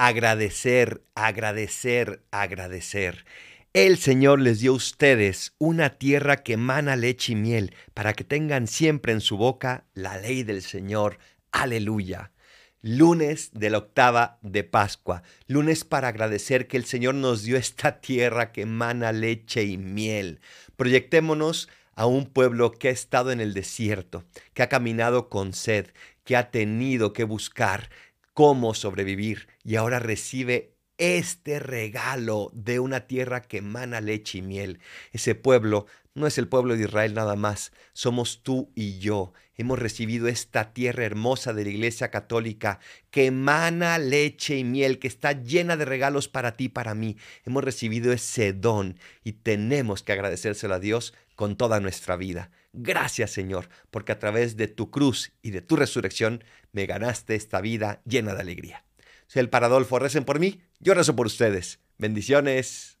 agradecer, agradecer, agradecer. El Señor les dio a ustedes una tierra que emana leche y miel, para que tengan siempre en su boca la ley del Señor. Aleluya. Lunes de la octava de Pascua. Lunes para agradecer que el Señor nos dio esta tierra que emana leche y miel. Proyectémonos a un pueblo que ha estado en el desierto, que ha caminado con sed, que ha tenido que buscar cómo sobrevivir y ahora recibe este regalo de una tierra que emana leche y miel. Ese pueblo no es el pueblo de Israel nada más, somos tú y yo. Hemos recibido esta tierra hermosa de la Iglesia Católica que emana leche y miel, que está llena de regalos para ti y para mí. Hemos recibido ese don y tenemos que agradecérselo a Dios con toda nuestra vida. Gracias Señor, porque a través de tu cruz y de tu resurrección me ganaste esta vida llena de alegría. Soy el Paradolfo, recen por mí, yo rezo por ustedes. Bendiciones.